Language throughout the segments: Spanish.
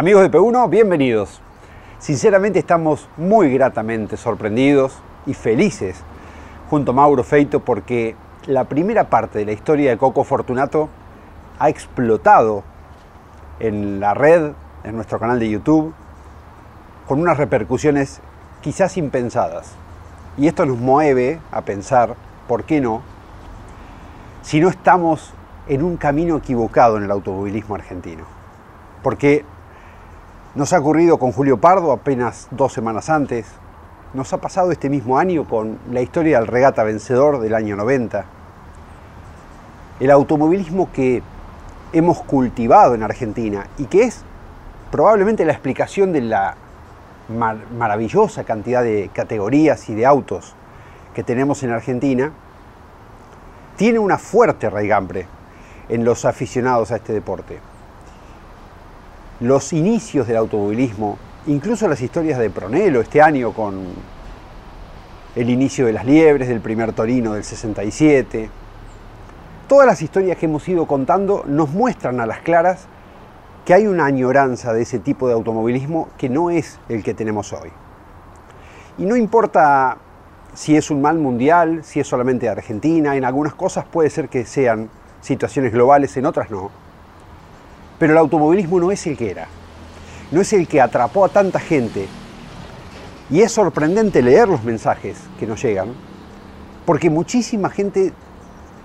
Amigos de P1, bienvenidos. Sinceramente estamos muy gratamente sorprendidos y felices junto a Mauro Feito porque la primera parte de la historia de Coco Fortunato ha explotado en la red, en nuestro canal de YouTube, con unas repercusiones quizás impensadas. Y esto nos mueve a pensar, ¿por qué no? Si no estamos en un camino equivocado en el automovilismo argentino. Porque nos ha ocurrido con Julio Pardo apenas dos semanas antes. Nos ha pasado este mismo año con la historia del regata vencedor del año 90. El automovilismo que hemos cultivado en Argentina y que es probablemente la explicación de la maravillosa cantidad de categorías y de autos que tenemos en Argentina, tiene una fuerte raigambre en los aficionados a este deporte los inicios del automovilismo, incluso las historias de Pronelo este año con el inicio de las liebres, del primer Torino del 67. Todas las historias que hemos ido contando nos muestran a las claras que hay una añoranza de ese tipo de automovilismo que no es el que tenemos hoy. Y no importa si es un mal mundial, si es solamente Argentina, en algunas cosas puede ser que sean situaciones globales, en otras no pero el automovilismo no es el que era, no es el que atrapó a tanta gente. Y es sorprendente leer los mensajes que nos llegan, porque muchísima gente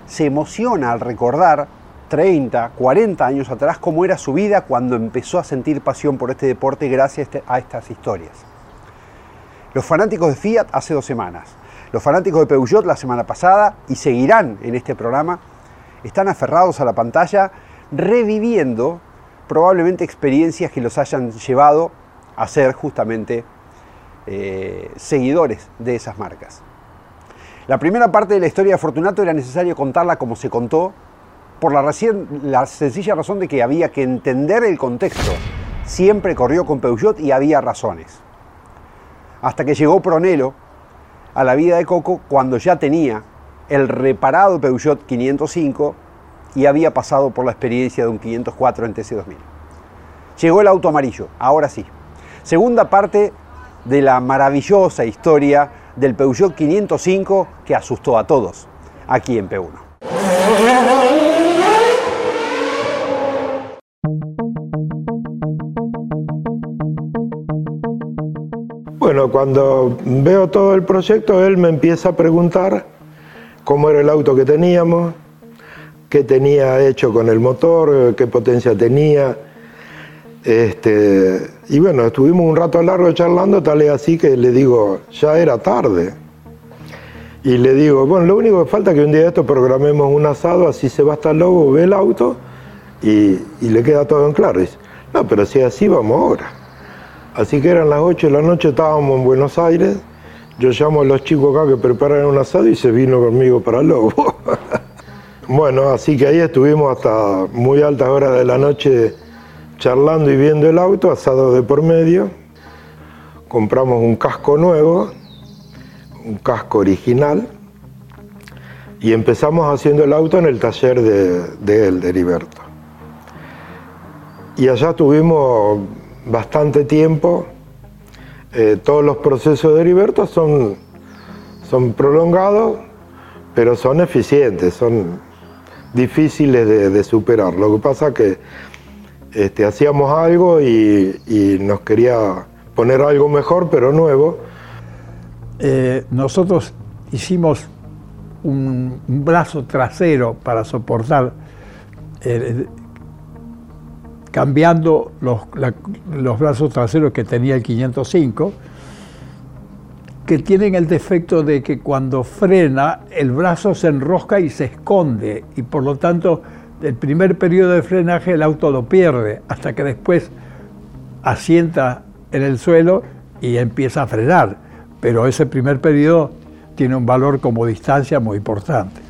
se emociona al recordar 30, 40 años atrás cómo era su vida cuando empezó a sentir pasión por este deporte gracias a estas historias. Los fanáticos de Fiat hace dos semanas, los fanáticos de Peugeot la semana pasada y seguirán en este programa, están aferrados a la pantalla reviviendo probablemente experiencias que los hayan llevado a ser justamente eh, seguidores de esas marcas. La primera parte de la historia de Fortunato era necesario contarla como se contó, por la, la sencilla razón de que había que entender el contexto. Siempre corrió con Peugeot y había razones. Hasta que llegó Pronelo a la vida de Coco cuando ya tenía el reparado Peugeot 505 y había pasado por la experiencia de un 504 en TC2000. Llegó el auto amarillo, ahora sí. Segunda parte de la maravillosa historia del Peugeot 505 que asustó a todos aquí en P1. Bueno, cuando veo todo el proyecto, él me empieza a preguntar cómo era el auto que teníamos, qué tenía hecho con el motor, qué potencia tenía. Este, y bueno, estuvimos un rato largo charlando, tal es así que le digo, ya era tarde. Y le digo, bueno, lo único que falta es que un día de esto programemos un asado, así se va hasta el lobo, ve el auto y, le queda todo en claro. dice, no, pero si así vamos ahora. Así que eran las 8 de la noche, estábamos en Buenos Aires. Yo llamo a los chicos acá que preparan un asado y se vino conmigo para el lobo. Bueno, así que ahí estuvimos hasta muy altas horas de la noche charlando y viendo el auto, asado de por medio. Compramos un casco nuevo, un casco original, y empezamos haciendo el auto en el taller de, él, de Heriberto. Y allá tuvimos bastante tiempo. Eh, todos los procesos de Heriberto son, son prolongados, pero son eficientes, son difíciles de, superar. Lo que pasa que este, hacíamos algo y, nos quería poner algo mejor, pero nuevo. Eh, nosotros hicimos un, brazo trasero para soportar cambiando los, los brazos traseros que tenía el 505, que tienen el defecto de que cuando frena el brazo se enrosca y se esconde y por lo tanto el primer periodo de frenaje el auto lo pierde hasta que después asienta en el suelo y empieza a frenar. Pero ese primer periodo tiene un valor como distancia muy importante.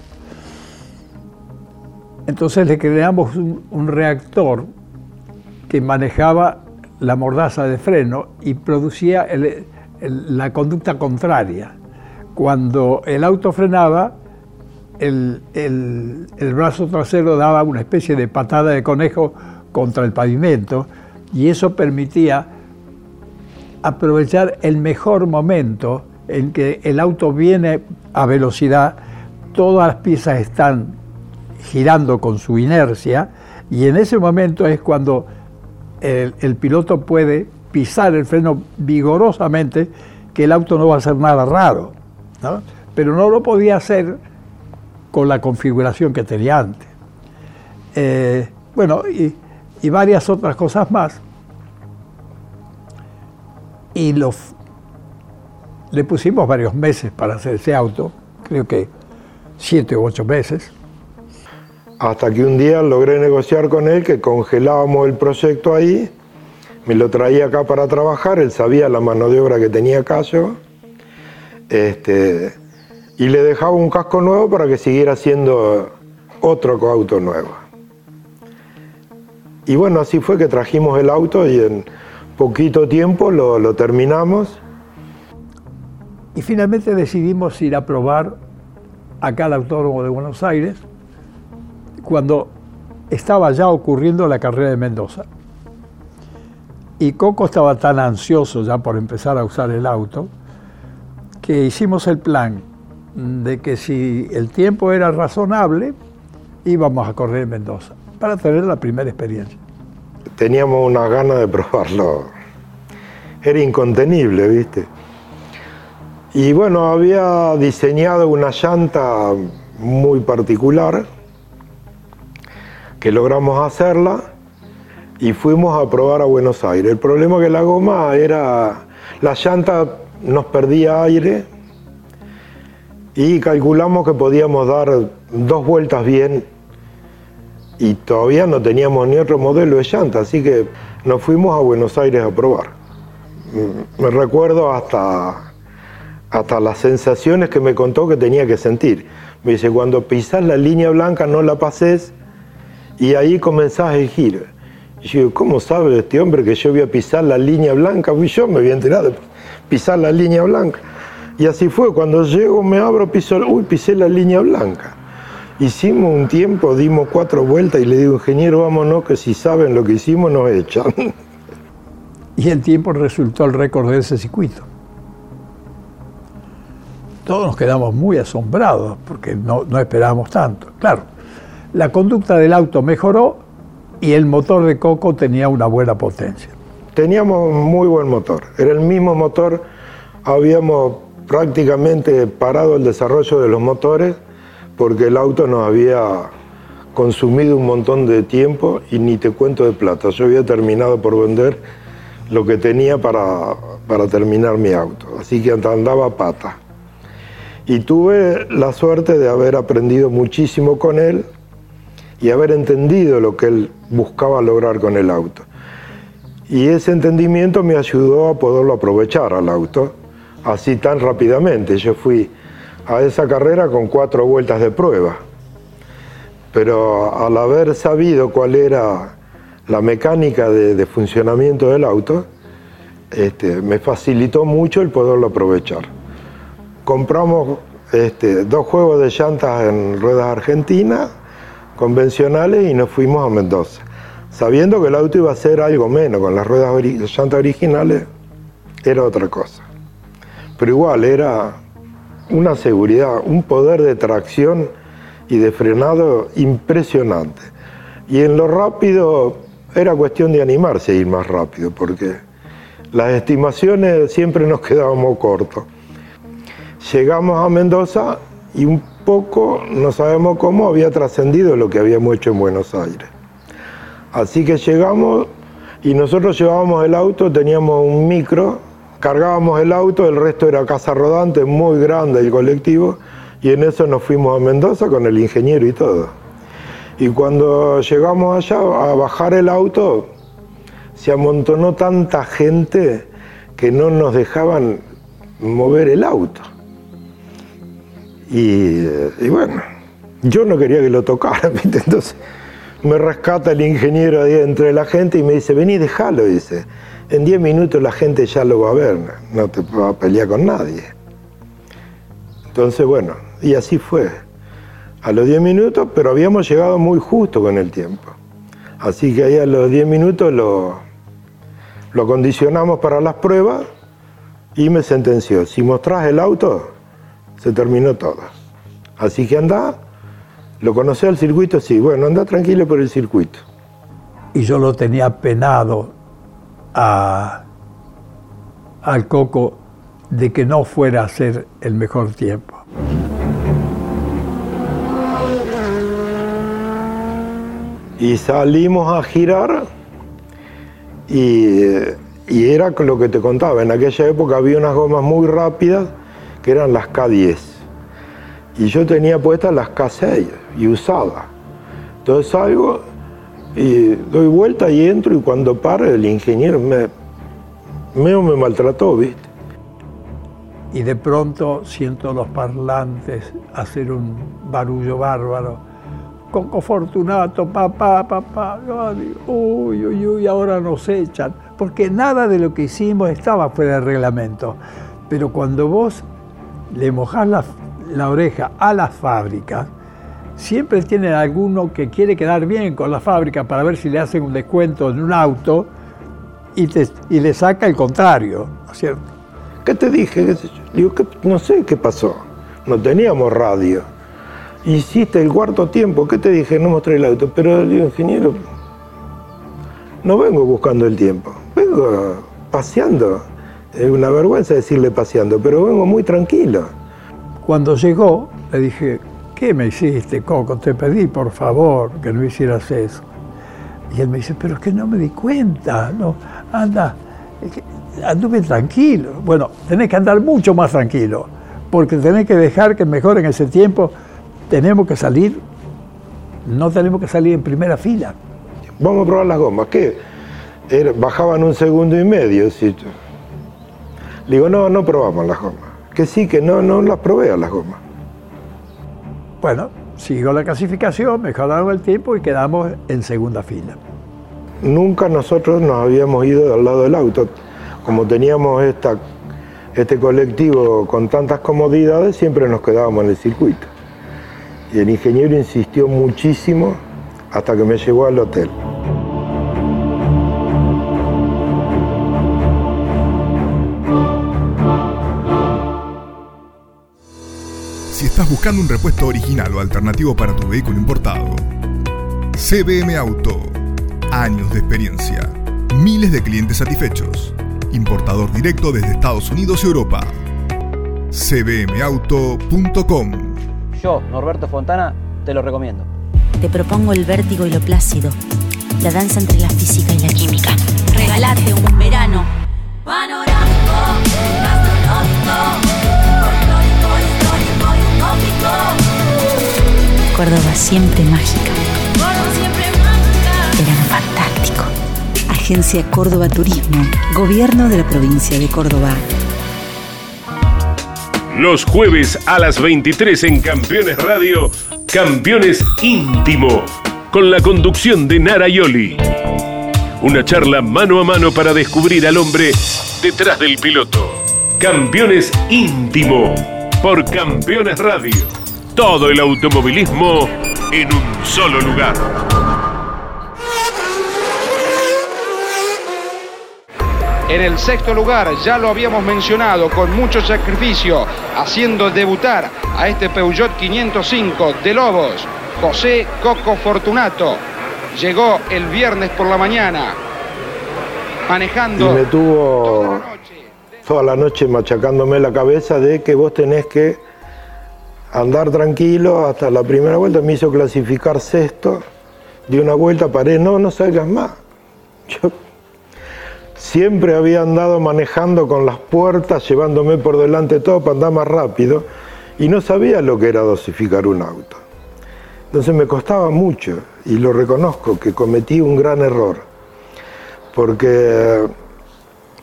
Entonces le creamos un, reactor que manejaba la mordaza de freno y producía la conducta contraria. Cuando el auto frenaba, el, el, brazo trasero daba una especie de patada de conejo contra el pavimento y eso permitía aprovechar el mejor momento en que el auto viene a velocidad, todas las piezas están girando con su inercia y en ese momento es cuando el, piloto puede pisar el freno vigorosamente que el auto no va a hacer nada raro. Pero no lo podía hacer con la configuración que tenía antes. Eh, bueno, y, varias otras cosas más. Y le pusimos varios meses para hacer ese auto, creo que siete u ocho meses. Hasta que un día logré negociar con él que congelábamos el proyecto ahí, me lo traía acá para trabajar, él sabía la mano de obra que tenía acá. Este, y le dejaba un casco nuevo para que siguiera siendo otro auto nuevo. Y bueno, así fue que trajimos el auto y en poquito tiempo lo, terminamos. Y finalmente decidimos ir a probar acá al Autódromo de Buenos Aires cuando estaba ya ocurriendo la carrera de Mendoza. Y Coco estaba tan ansioso ya por empezar a usar el auto que hicimos el plan de que si el tiempo era razonable, íbamos a correr en Mendoza, para tener la primera experiencia. Teníamos una gana de probarlo. Era incontenible, ¿viste? Y bueno, había diseñado una llanta muy particular que logramos hacerla y fuimos a probar a Buenos Aires. El problema que la goma era, la llanta nos perdía aire y calculamos que podíamos dar dos vueltas bien y todavía no teníamos ni otro modelo de llanta, así que nos fuimos a Buenos Aires a probar. Mm, me recuerdo hasta, hasta las sensaciones que me contó que tenía que sentir. Me dice, cuando pisás la línea blanca no la pases y ahí comenzás a giro. Y ¿cómo sabe este hombre que yo voy a pisar la línea blanca? Fui yo, me había enterado de pisar la línea blanca. Y así fue, cuando llego me abro, piso, uy, pisé la línea blanca. Hicimos un tiempo, dimos cuatro vueltas y le digo, ingeniero, vámonos, que si saben lo que hicimos nos echan. Y el tiempo resultó el récord de ese circuito. Todos nos quedamos muy asombrados porque no, no esperábamos tanto. Claro, la conducta del auto mejoró y el motor de Coco tenía una buena potencia. Teníamos muy buen motor, era el mismo motor, habíamos prácticamente parado el desarrollo de los motores porque el auto nos había consumido un montón de tiempo y ni te cuento de plata. Yo había terminado por vender lo que tenía para, para terminar mi auto, así que andaba a pata. Y tuve la suerte de haber aprendido muchísimo con él y haber entendido lo que él buscaba lograr con el auto. Y ese entendimiento me ayudó a poderlo aprovechar al auto así tan rápidamente. Yo fui a esa carrera con cuatro vueltas de prueba, pero al haber sabido cuál era la mecánica de, funcionamiento del auto, este, me facilitó mucho el poderlo aprovechar. Compramos este, dos juegos de llantas en ruedas argentinas, convencionales, y nos fuimos a Mendoza, sabiendo que el auto iba a ser algo menos, con las ruedas de llantas originales era otra cosa pero igual era una seguridad, un poder de tracción y de frenado impresionante. Y en lo rápido era cuestión de animarse a ir más rápido, porque las estimaciones siempre nos quedábamos cortos. Llegamos a Mendoza y un poco, no sabemos cómo, había trascendido lo que habíamos hecho en Buenos Aires. Así que llegamos y nosotros llevábamos el auto, teníamos un micro, cargábamos el auto, el resto era casa rodante, muy grande el colectivo, y en eso nos fuimos a Mendoza con el ingeniero y todo. Y cuando llegamos allá a bajar el auto, se amontonó tanta gente que no nos dejaban mover el auto. Y, y bueno, yo no quería que lo tocaran, ¿viste? entonces me rescata el ingeniero ahí entre la gente y me dice, vení, déjalo, dice. En 10 minutos la gente ya lo va a ver, no te va a pelear con nadie. Entonces, bueno, y así fue. A los 10 minutos, pero habíamos llegado muy justo con el tiempo. Así que ahí a los 10 minutos lo, lo condicionamos para las pruebas y me sentenció. Si mostrás el auto, se terminó todo. Así que anda, ¿lo conocés al circuito? Sí, bueno, anda tranquilo por el circuito. Y yo lo tenía penado a, al Coco de que no fuera a ser el mejor tiempo. Y salimos a girar y, y era lo que te contaba. En aquella época había unas gomas muy rápidas que eran las K10. Y yo tenía puestas las K6 y usaba. Entonces salgo y doy vuelta y entro y cuando paro el ingeniero me, me, maltrató, ¿viste? Y de pronto siento los parlantes hacer un barullo bárbaro. Coco Fortunato, papá, papá. Uy, uy, uy, ahora nos echan. Porque nada de lo que hicimos estaba fuera del reglamento. Pero cuando vos le mojás la, oreja a las fábricas, siempre tienen alguno que quiere quedar bien con la fábrica para ver si le hacen un descuento en un auto y, te- y le saca el contrario, ¿no es cierto? ¿Qué te dije? Digo, ¿qué- no sé qué pasó. No teníamos radio. Hiciste el cuarto tiempo. ¿Qué te dije? No mostré el auto. Pero digo, ingeniero, no vengo buscando el tiempo. Vengo paseando. Es una vergüenza decirle paseando, pero vengo muy tranquilo. Cuando llegó, le dije, ¿qué me hiciste, Coco? Te pedí, por favor, que no hicieras eso. Y él me dice, pero es que no me di cuenta, no, anda, anduve tranquilo. Bueno, tenés que andar mucho más tranquilo, porque tenés que dejar que mejor en ese tiempo tenemos que salir, no tenemos que salir en primera fila. Vamos a probar las gomas. ¿Qué? Era- bajaban un segundo y medio. sí. Le digo, no, no probamos las gomas. Que sí, que no, no las probé a las gomas. Bueno, siguió la clasificación, mejoraron el tiempo y quedamos en segunda fila. Nunca nosotros nos habíamos ido al lado del auto. Como teníamos esta, este colectivo con tantas comodidades, siempre nos quedábamos en el circuito. Y el ingeniero insistió muchísimo hasta que me llevó al hotel. Estás buscando un repuesto original o alternativo para tu vehículo importado, CBM Auto. Años de experiencia. Miles de clientes satisfechos. Importador directo desde Estados Unidos y Europa. cbmauto.com Yo, Norberto Fontana, te lo recomiendo. Te propongo el vértigo y lo plácido, la danza entre la física y la química. Regalate un verano panorámico, gastronómico, Córdoba siempre mágica. Córdoba siempre mágica. Verano fantástico. Agencia Córdoba Turismo, Gobierno de la provincia de Córdoba. Los jueves a las 23 en Campeones Radio, Campeones Íntimo, con la conducción de Nara Yoli. Una charla mano a mano para descubrir al hombre detrás del piloto. Campeones Íntimo, por Campeones Radio. Todo el automovilismo en un solo lugar. En el sexto lugar, ya lo habíamos mencionado, con mucho sacrificio, haciendo debutar a este Peugeot 505 de Lobos, José Coco Fortunato. Llegó el viernes por la mañana, Y manejando me tuvo toda la noche. toda la noche machacándome la cabeza de que vos tenés que andar tranquilo hasta la primera vuelta. Me hizo clasificar sexto di una vuelta, paré, no, no salgas más. Yo siempre había andado manejando con las puertas, llevándome por delante todo para andar más rápido, y no sabía lo que era dosificar un auto. Entonces me costaba mucho, y lo reconozco, que cometí un gran error, porque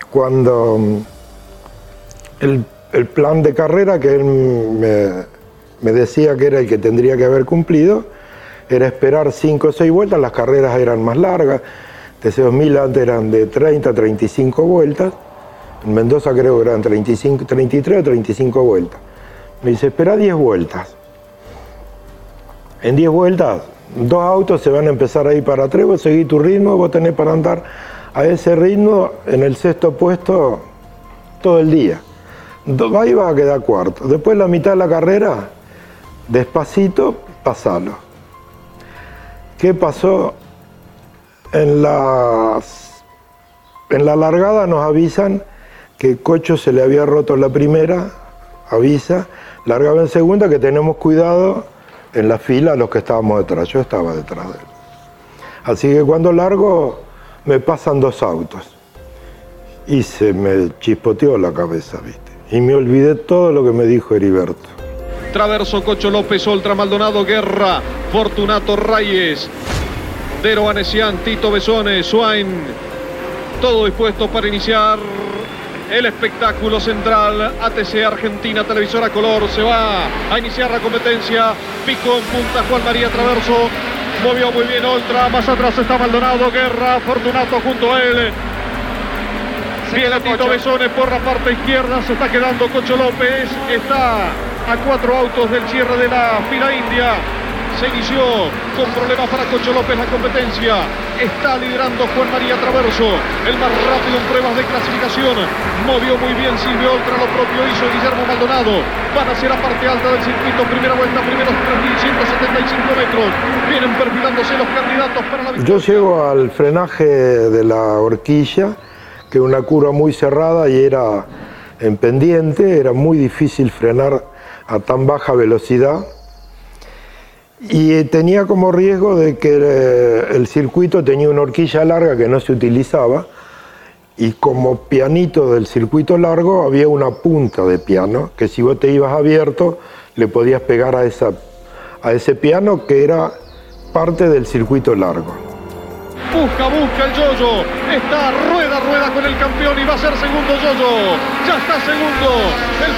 cuando el, el plan de carrera que él me, me decía que era el que tendría que haber cumplido, era esperar 5 o 6 vueltas, las carreras eran más largas, TC2000 antes eran de 30 a 35 vueltas, en Mendoza creo que eran 35, 33 o 35 vueltas. Me dice, espera 10 vueltas. En 10 vueltas, dos autos se van a empezar a ir para atrás, vos seguís tu ritmo, vos tenés para andar a ese ritmo en el sexto puesto todo el día. Ahí va a quedar cuarto. Después la mitad de la carrera, despacito, pasalo. ¿Qué pasó? En, en la largada nos avisan que Cocho se le había roto la primera, avisa, largaba en segunda, que tenemos cuidado en la fila los que estábamos detrás. Yo estaba detrás de él. Así que cuando largo me pasan dos autos y se me chispoteó la cabeza, ¿viste? Y me olvidé todo lo que me dijo Heriberto. Traverso Cocho López, Oltra Maldonado, Guerra, Fortunato Reyes, Dero Anesian, Tito Besones, Swain. Todo dispuesto para iniciar el espectáculo central. ATC Argentina, televisora color, se va a iniciar la competencia. Pico en punta, Juan María Traverso. Movió muy bien Oltra, más atrás está Maldonado, Guerra, Fortunato junto a él. Viene Tito Besones por la parte izquierda, se está quedando Cocho López, está a cuatro autos del cierre de la fila india. Se inició con problemas para Cocho López la competencia. Está liderando Juan María Traverso, el más rápido en pruebas de clasificación. Movió muy bien Silvio Oltra, lo propio hizo Guillermo Maldonado. Van hacia la parte alta del circuito, primera vuelta, primeros 3.175 metros. Vienen perfilándose los candidatos para la victoria. Yo llego al frenaje de la horquilla, que una curva muy cerrada y era en pendiente, era muy difícil frenar a tan baja velocidad y tenía como riesgo de que eh, el circuito tenía una horquilla larga que no se utilizaba y como pianito del circuito largo había una punta de piano que si vos te ibas abierto le podías pegar a, esa, a ese piano que era parte del circuito largo. Busca, busca el Yoyo. Está rueda, rueda con el campeón y va a ser segundo Yoyo. Ya está segundo. El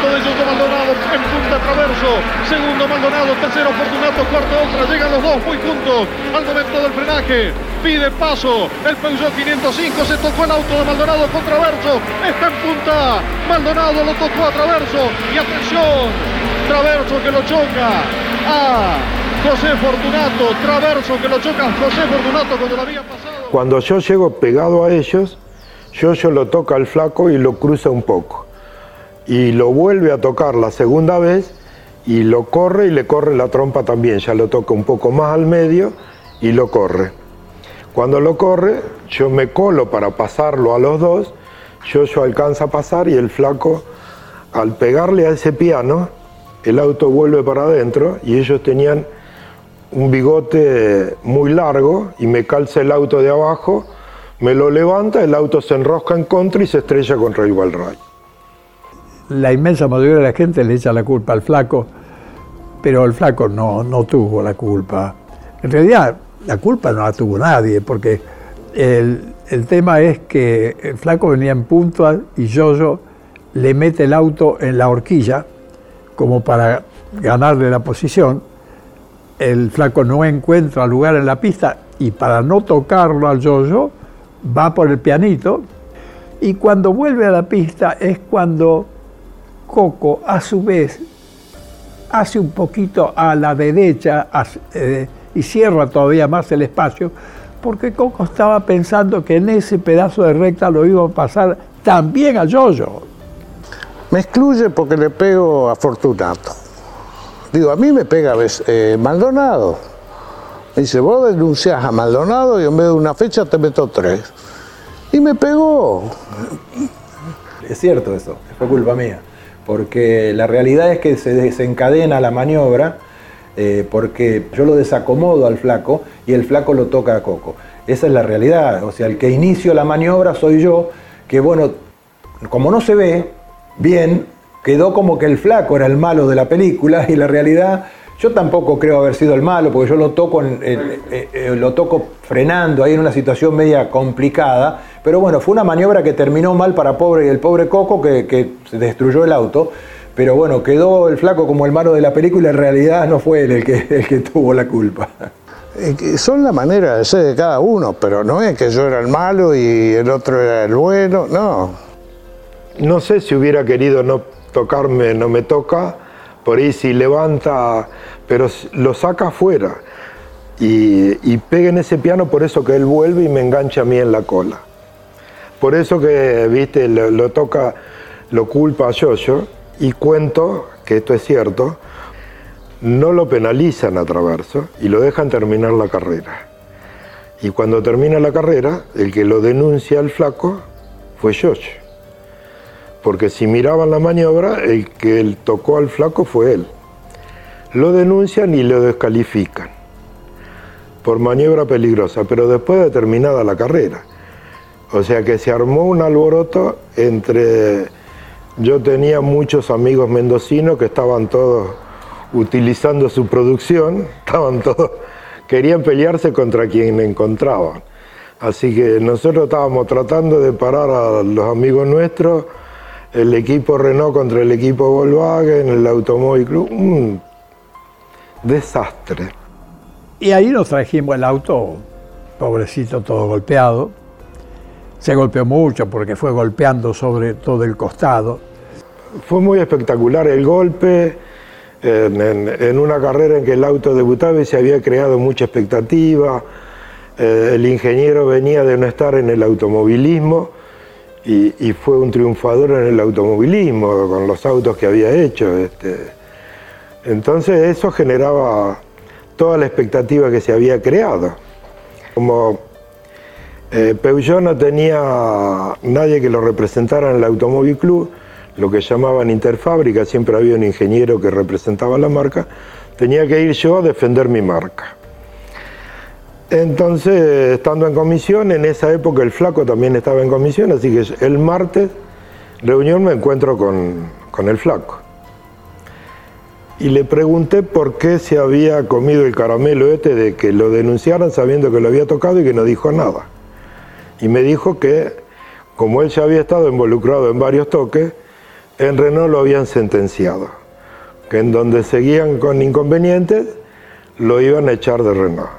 1500 de Yoyo Maldonado en punta traverso. Segundo Maldonado, tercero Fortunato, cuarto Ultra. Llegan los dos muy juntos al momento del frenaje. Pide paso. El Peugeot 505 se tocó el auto de Maldonado con traverso. Está en punta. Maldonado lo tocó a traverso. Y atención. Traverso que lo choca. Ah. José Fortunato, Traverso que lo choca José Fortunato cuando lo había pasado. Cuando yo llego pegado a ellos, yo, yo lo toca al flaco y lo cruza un poco. Y lo vuelve a tocar la segunda vez y lo corre y le corre la trompa también. Ya lo toca un poco más al medio y lo corre. Cuando lo corre, yo me colo para pasarlo a los dos. Yo, yo alcanza a pasar y el flaco, al pegarle a ese piano, el auto vuelve para adentro y ellos tenían un bigote muy largo y me calza el auto de abajo, me lo levanta, el auto se enrosca en contra y se estrella contra el Ray. La inmensa mayoría de la gente le echa la culpa al flaco, pero el flaco no, no tuvo la culpa. En realidad, la culpa no la tuvo nadie, porque el, el tema es que el flaco venía en punta y Yoyo le mete el auto en la horquilla como para ganarle la posición el flaco no encuentra lugar en la pista y para no tocarlo al yoyo va por el pianito y cuando vuelve a la pista es cuando Coco a su vez hace un poquito a la derecha eh, y cierra todavía más el espacio porque Coco estaba pensando que en ese pedazo de recta lo iba a pasar también al yoyo. Me excluye porque le pego a Fortunato. Digo, a mí me pega eh, Maldonado. Me dice, vos denuncias a Maldonado y en vez de una fecha te meto tres. Y me pegó. Es cierto eso, fue culpa mía. Porque la realidad es que se desencadena la maniobra eh, porque yo lo desacomodo al flaco y el flaco lo toca a Coco. Esa es la realidad, o sea, el que inicio la maniobra soy yo, que bueno, como no se ve bien, quedó como que el flaco era el malo de la película y la realidad yo tampoco creo haber sido el malo, porque yo lo toco, eh, eh, lo toco frenando ahí en una situación media complicada. Pero bueno, fue una maniobra que terminó mal para pobre, el pobre Coco que, que se destruyó el auto. Pero bueno, quedó el flaco como el malo de la película y en realidad no fue él el que, el que tuvo la culpa. Son la manera de ser de cada uno, pero no es que yo era el malo y el otro era el bueno, no. No sé si hubiera querido no tocarme, no me toca, por ahí si levanta, pero lo saca afuera y, pega en ese piano, por eso que él vuelve y me engancha a mí en la cola. Por eso que, viste, lo, toca, lo culpa a Yoyo y cuento, que esto es cierto, no lo penalizan a Traverso y lo dejan terminar la carrera. Y cuando termina la carrera, el que lo denuncia al flaco fue Yoyo porque si miraban la maniobra, el que tocó al flaco fue él. Lo denuncian y lo descalifican por maniobra peligrosa, pero después de terminada la carrera. O sea que se armó un alboroto entre... Yo tenía muchos amigos mendocinos que estaban todos utilizando su producción, estaban todos, querían pelearse contra quien encontraban. Así que nosotros estábamos tratando de parar a los amigos nuestros el equipo Renault contra el equipo Volkswagen, el Automóvil Club, un desastre. Y ahí nos trajimos el auto, pobrecito, todo golpeado. Se golpeó mucho porque fue golpeando sobre todo el costado. Fue muy espectacular el golpe, en, una carrera en que el auto debutaba y se había creado mucha expectativa. Eh, el ingeniero venía de no estar en el automovilismo y, fue un triunfador en el automovilismo con los autos que había hecho. Este. Entonces eso generaba toda la expectativa que se había creado. Como eh, Peugeot no tenía nadie que lo representara en el Automóvil Club, lo que llamaban interfábrica, siempre había un ingeniero que representaba la marca, tenía que ir yo a defender mi marca. Entonces, estando en comisión, en esa época el flaco también estaba en comisión, así que el martes, reunión, me encuentro con, el flaco. Y le pregunté por qué se había comido el caramelo este de que lo denunciaran sabiendo que lo había tocado y que no dijo nada. Y me dijo que, como él ya había estado involucrado en varios toques, en Renault lo habían sentenciado. Que en donde seguían con inconvenientes, lo iban a echar de Renault.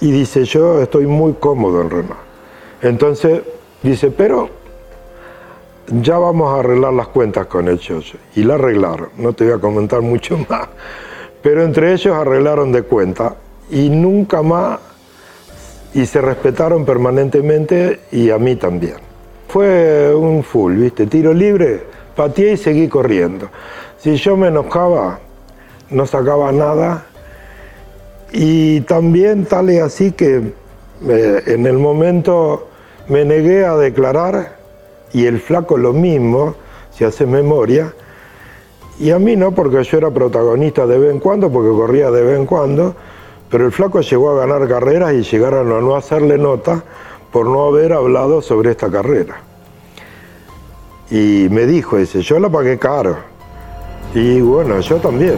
Y dice, yo estoy muy cómodo en Renault. Entonces dice, pero ya vamos a arreglar las cuentas con el Chocho. Y la arreglaron, no te voy a comentar mucho más. Pero entre ellos arreglaron de cuenta y nunca más, y se respetaron permanentemente y a mí también. Fue un full, ¿viste? Tiro libre, pateé y seguí corriendo. Si yo me enojaba, no sacaba nada y también tal y así que eh, en el momento me negué a declarar y el flaco lo mismo, si hace memoria, y a mí no, porque yo era protagonista de vez en cuando, porque corría de vez en cuando, pero el flaco llegó a ganar carreras y llegaron a no hacerle nota por no haber hablado sobre esta carrera. Y me dijo, ese, yo la pagué caro. Y bueno, yo también.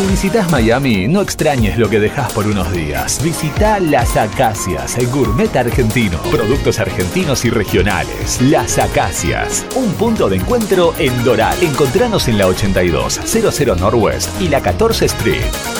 Si visitas Miami, no extrañes lo que dejas por unos días. Visita Las Acacias, el gourmet argentino. Productos argentinos y regionales. Las Acacias, un punto de encuentro en Doral. Encontranos en la 82, 00 Northwest y la 14 Street.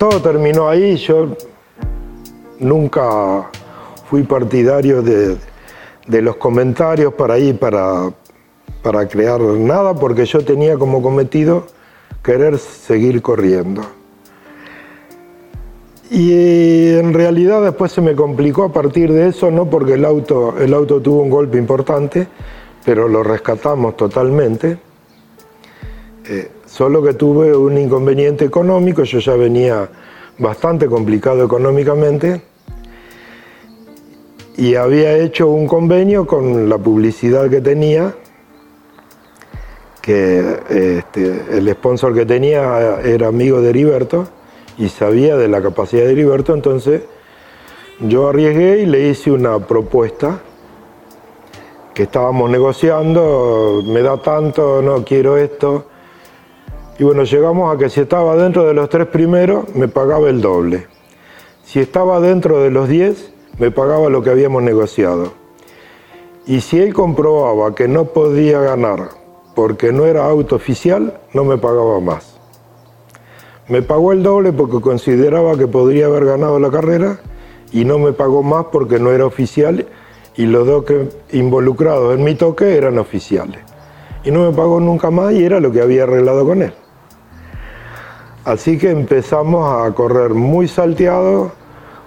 Todo terminó ahí, yo nunca fui partidario de, los comentarios para ahí, para, para crear nada, porque yo tenía como cometido querer seguir corriendo. Y en realidad después se me complicó a partir de eso, no porque el auto, el auto tuvo un golpe importante, pero lo rescatamos totalmente. Eh, solo que tuve un inconveniente económico, yo ya venía bastante complicado económicamente y había hecho un convenio con la publicidad que tenía, que este, el sponsor que tenía era amigo de Heriberto y sabía de la capacidad de Heriberto, entonces yo arriesgué y le hice una propuesta que estábamos negociando, me da tanto, no quiero esto. Y bueno, llegamos a que si estaba dentro de los tres primeros, me pagaba el doble. Si estaba dentro de los diez, me pagaba lo que habíamos negociado. Y si él comprobaba que no podía ganar porque no era auto oficial, no me pagaba más. Me pagó el doble porque consideraba que podría haber ganado la carrera y no me pagó más porque no era oficial y los dos que involucrados en mi toque eran oficiales. Y no me pagó nunca más y era lo que había arreglado con él. Así que empezamos a correr muy salteado,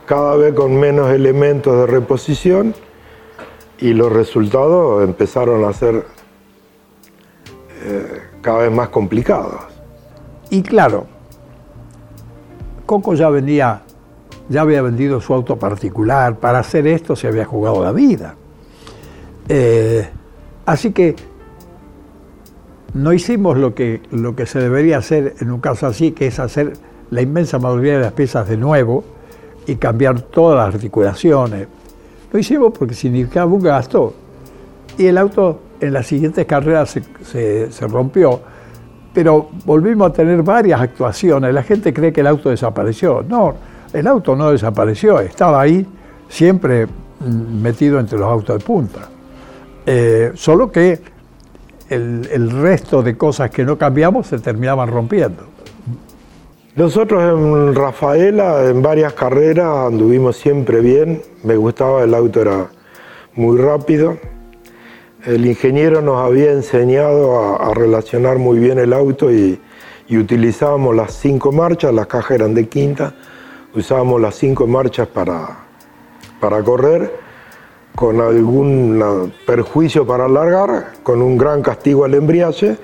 cada vez con menos elementos de reposición y los resultados empezaron a ser eh, cada vez más complicados. Y claro, Coco ya venía, ya había vendido su auto particular, para hacer esto se había jugado la vida. Eh, así que no hicimos lo que, lo que se debería hacer en un caso así, que es hacer la inmensa mayoría de las piezas de nuevo y cambiar todas las articulaciones. Lo hicimos porque significaba un gasto. Y el auto en las siguientes carreras se rompió pero volvimos a tener varias actuaciones. La gente cree que el auto desapareció. No, el auto no desapareció, estaba ahí siempre mm, metido entre los autos de punta. Eh, solo que el, resto de cosas que no cambiamos se terminaban rompiendo. Nosotros en Rafaela, en varias carreras, anduvimos siempre bien. Me gustaba, el auto era muy rápido. El ingeniero nos había enseñado a, relacionar muy bien el auto y, utilizábamos las cinco marchas, las cajas eran de quinta, usábamos las cinco marchas para, para correr, con algún perjuicio para alargar, con un gran castigo al embriaje,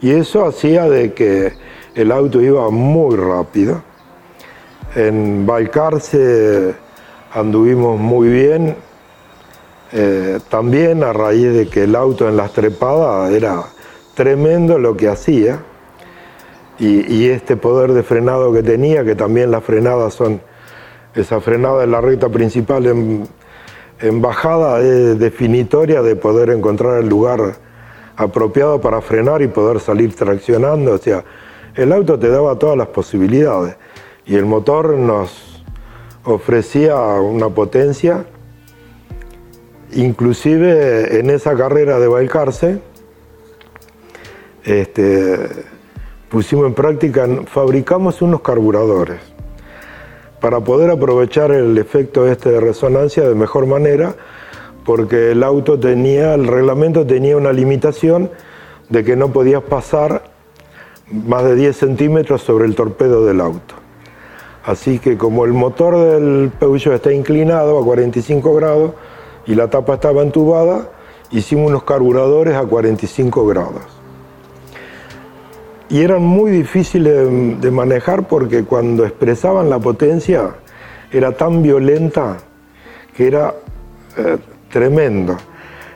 y eso hacía de que el auto iba muy rápido. En Balcarce anduvimos muy bien, eh, también a raíz de que el auto en las trepadas era tremendo lo que hacía y, este poder de frenado que tenía, que también las frenadas son, esa frenada en la recta principal bajada es definitoria de poder encontrar el lugar apropiado para frenar y poder salir traccionando, o sea, el auto te daba todas las posibilidades y el motor nos ofrecía una potencia Inclusive en esa carrera de Balcarce, este, pusimos en práctica, fabricamos unos carburadores para poder aprovechar el efecto este de resonancia de mejor manera, porque el auto tenía, el reglamento tenía una limitación de que no podías pasar más de 10 centímetros sobre el torpedo del auto. Así que como el motor del Peugeot está inclinado a 45 grados y la tapa estaba entubada, hicimos unos carburadores a 45 grados. Y eran muy difíciles de manejar porque cuando expresaban la potencia era tan violenta que era eh, tremendo.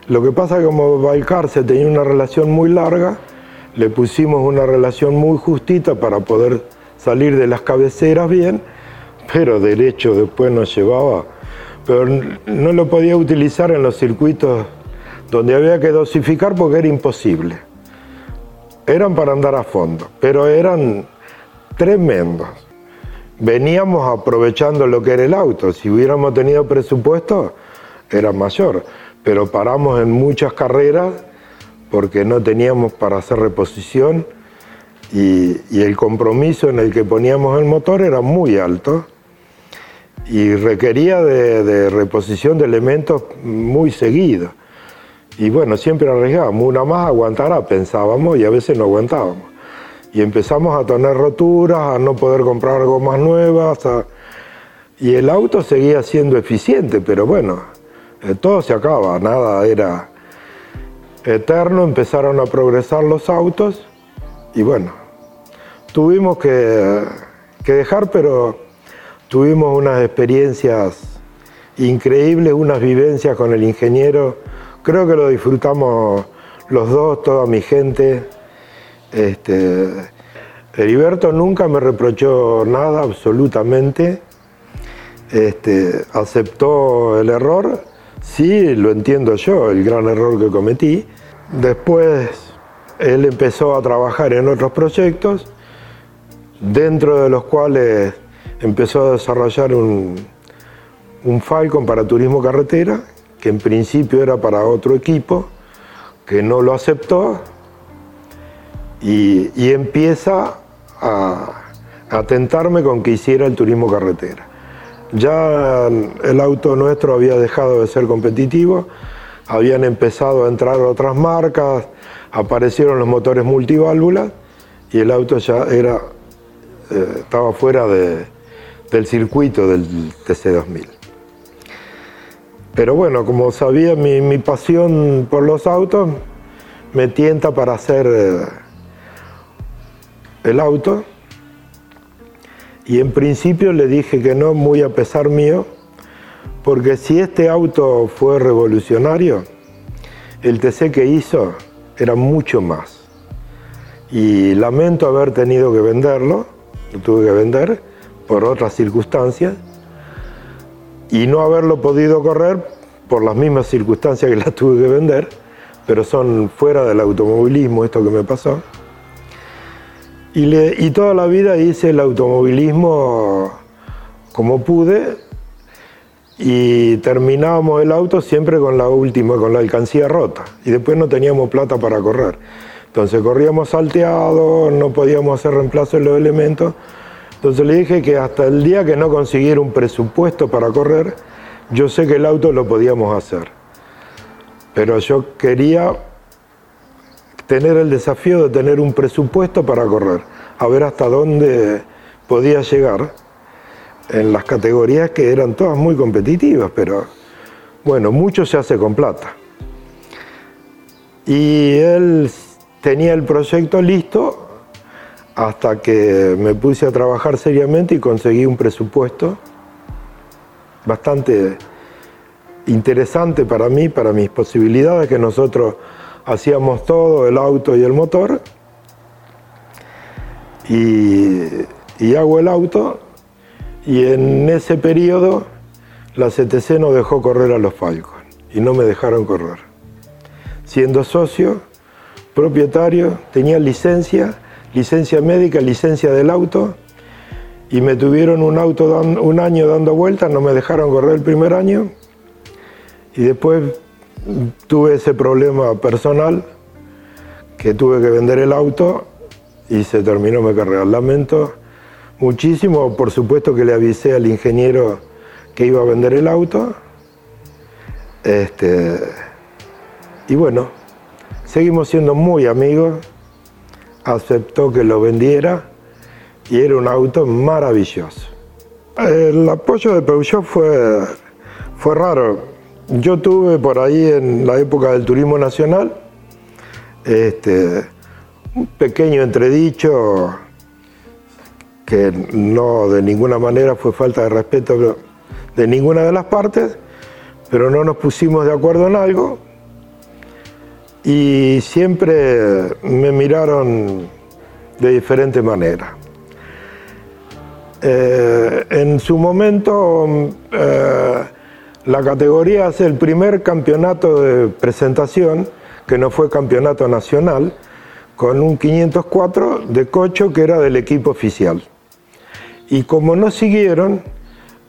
Lo que pasa es que como Valcarce tenía una relación muy larga, le pusimos una relación muy justita para poder salir de las cabeceras bien, pero derecho después nos llevaba. Pero no lo podía utilizar en los circuitos donde había que dosificar porque era imposible. Eran para andar a fondo, pero eran tremendos. Veníamos aprovechando lo que era el auto. Si hubiéramos tenido presupuesto, era mayor. Pero paramos en muchas carreras porque no teníamos para hacer reposición y, el compromiso en el que poníamos el motor era muy alto y requería de, reposición de elementos muy seguido. Y bueno, siempre arriesgábamos, una más aguantará, pensábamos, y a veces no aguantábamos. Y empezamos a tener roturas, a no poder comprar gomas nuevas, y el auto seguía siendo eficiente, pero bueno, eh, todo se acaba, nada era eterno, empezaron a progresar los autos, y bueno, tuvimos que, que dejar, pero tuvimos unas experiencias increíbles, unas vivencias con el ingeniero. Creo que lo disfrutamos los dos, toda mi gente. Este, Heriberto nunca me reprochó nada, absolutamente. Este, aceptó el error, sí, lo entiendo yo, el gran error que cometí. Después él empezó a trabajar en otros proyectos, dentro de los cuales empezó a desarrollar un, un Falcon para turismo carretera, que en principio era para otro equipo, que no lo aceptó, y, empieza a, tentarme con que hiciera el turismo carretera. Ya el auto nuestro había dejado de ser competitivo, habían empezado a entrar otras marcas, aparecieron los motores multiválvulas y el auto ya era, eh, estaba fuera del circuito del TC2000. Pero bueno, como sabía mi, pasión por los autos, me tienta para hacer eh, el auto. Y en principio le dije que no, muy a pesar mío, porque si este auto fue revolucionario, el TC que hizo era mucho más. Y lamento haber tenido que venderlo, lo tuve que vender por otras circunstancias, y no haberlo podido correr por las mismas circunstancias que la tuve que vender, pero son fuera del automovilismo esto que me pasó. Y, y toda la vida hice el automovilismo como pude, y terminábamos el auto siempre con la última, con la alcancía rota. Y después no teníamos plata para correr. Entonces corríamos salteado, no podíamos hacer reemplazo de los elementos. Entonces le dije que hasta el día que no consiguiera un presupuesto para correr, yo sé que el auto lo podíamos hacer. Pero yo quería tener el desafío de tener un presupuesto para correr, a ver hasta dónde podía llegar en las categorías que eran todas muy competitivas, pero bueno, mucho se hace con plata. Y él tenía el proyecto listo hasta que me puse a trabajar seriamente y conseguí un presupuesto bastante interesante para mí, para mis posibilidades, que nosotros hacíamos todo, el auto y el motor, y, hago el auto y en ese periodo la CTC no dejó correr a los Falcon y no me dejaron correr. Siendo socio, propietario, tenía licencia, licencia médica, licencia del auto y me tuvieron un auto un año dando vueltas, no me dejaron correr el primer año y después tuve ese problema personal que tuve que vender el auto y se terminó mi carrera. Lamento muchísimo. Por supuesto que le avisé al ingeniero que iba a vender el auto. Este, y bueno, seguimos siendo muy amigos. Aceptó que lo vendiera y era un auto maravilloso. el apoyo de Peugeot fue, fue raro. Yo tuve por ahí en la época del turismo nacional este, un pequeño entredicho que no de ninguna manera fue falta de respeto de ninguna de las partes, pero no nos pusimos de acuerdo en algo y siempre me miraron de diferente manera. Eh, en su momento, eh, la categoría hace el primer campeonato de presentación, que no fue campeonato nacional, con un 504 de cocho que era del equipo oficial. Y como no siguieron,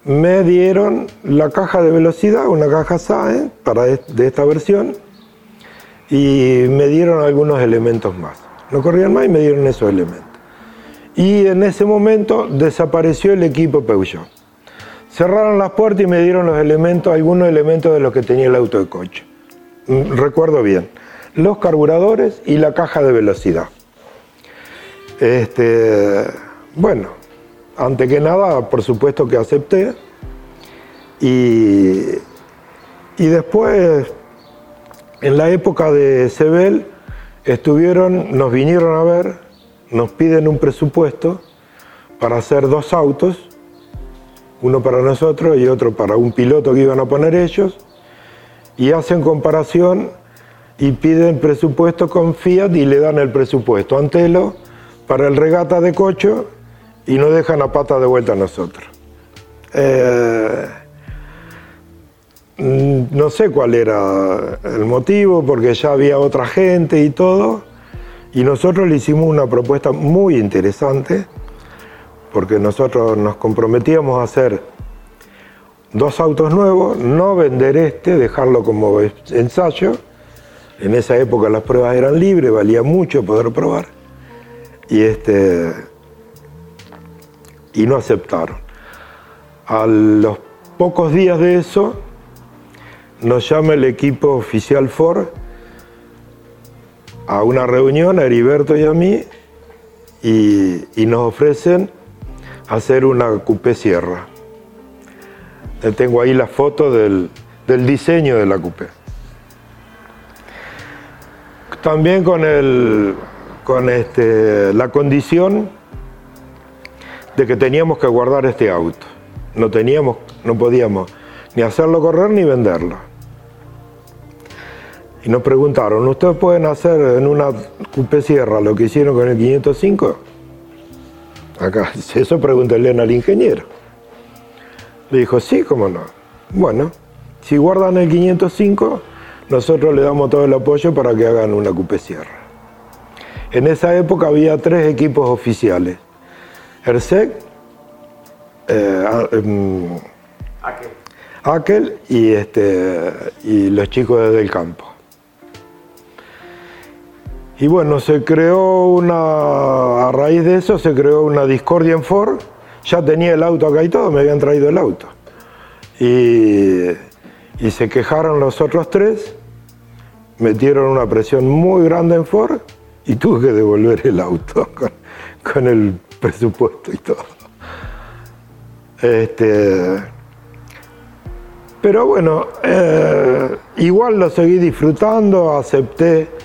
me dieron la caja de velocidad, una caja SAE para de esta versión, y me dieron algunos elementos más. No corrían más y me dieron esos elementos. Y en ese momento desapareció el equipo Peugeot. Cerraron las puertas y me dieron los elementos, algunos elementos de los que tenía el auto de coche. Mm, recuerdo bien, los carburadores y la caja de velocidad. Este, bueno, ante que nada, por supuesto que acepté. Y, y después, en la época de Sebel, estuvieron, nos vinieron a ver nos piden un presupuesto para hacer dos autos, uno para nosotros y otro para un piloto que iban a poner ellos, y hacen comparación y piden presupuesto con Fiat y le dan el presupuesto a Antelo para el regata de cocho y no dejan a pata de vuelta a nosotros. Eh, no sé cuál era el motivo, porque ya había otra gente y todo, y nosotros le hicimos una propuesta muy interesante, porque nosotros nos comprometíamos a hacer dos autos nuevos, no vender este, dejarlo como ensayo. En esa época las pruebas eran libres, valía mucho poder probar. Y, este, y no aceptaron. A los pocos días de eso, nos llama el equipo oficial Ford a una reunión a Heriberto y a mí y, nos ofrecen hacer una coupé sierra. Eh, tengo ahí la foto del, diseño de la coupé. También con, el, con este, la condición de que teníamos que guardar este auto. No, teníamos, no podíamos ni hacerlo correr ni venderlo. Y nos preguntaron, ¿ustedes pueden hacer en una Coupé Sierra lo que hicieron con el 505? Acá, eso pregúntenle al ingeniero. Le dijo, sí, cómo no. Bueno, si guardan el 505, nosotros le damos todo el apoyo para que hagan una Coupé Sierra. En esa época había tres equipos oficiales. ERSEC, eh, em, Aquel y, este, y los chicos desde el campo. Y bueno, se creó una, a raíz de eso se creó una discordia en Ford, ya tenía el auto acá y todo, me habían traído el auto. Y, se quejaron los otros tres, metieron una presión muy grande en Ford y tuve que devolver el auto con, el presupuesto y todo. Este, pero bueno, eh, igual lo seguí disfrutando, acepté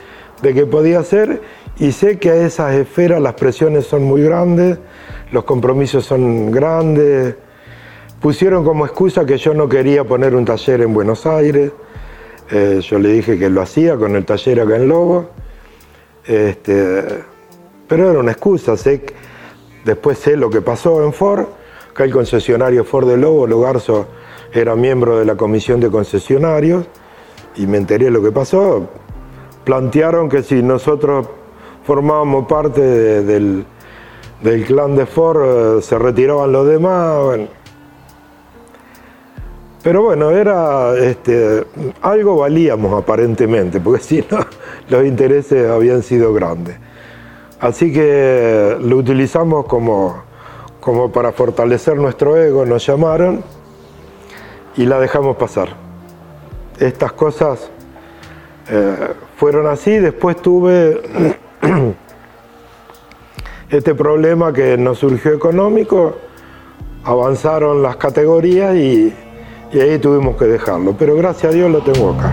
de que podía ser y sé que a esas esferas las presiones son muy grandes, los compromisos son grandes. Pusieron como excusa que yo no quería poner un taller en Buenos Aires. Eh, yo le dije que lo hacía con el taller acá en Lobo. Este, pero era una excusa. Sé, después sé lo que pasó en Ford, que el concesionario Ford de Lobo, Logarzo, era miembro de la comisión de concesionarios y me enteré de lo que pasó plantearon que si nosotros formábamos parte del, clan de Ford, eh, se retiraban los demás. Pero bueno, era este, algo valíamos aparentemente, porque si no, los intereses habían sido grandes. Así que lo utilizamos como, como para fortalecer nuestro ego, nos llamaron y la dejamos pasar. Estas cosas eh, fueron así. Después tuve este problema que nos surgió económico avanzaron las categorías y, y ahí tuvimos que dejarlo. Pero gracias a Dios lo tengo acá.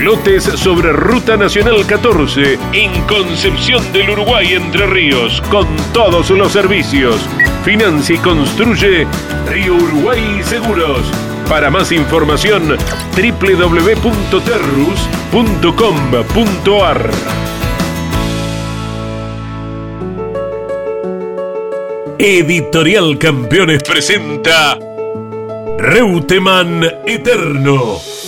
Lotes sobre Ruta Nacional 14 en Concepción del Uruguay Entre Ríos con todos los servicios. Financia y construye Río Uruguay Seguros. Para más información www.terrus.com.ar Editorial Campeones presenta Reutemann Eterno.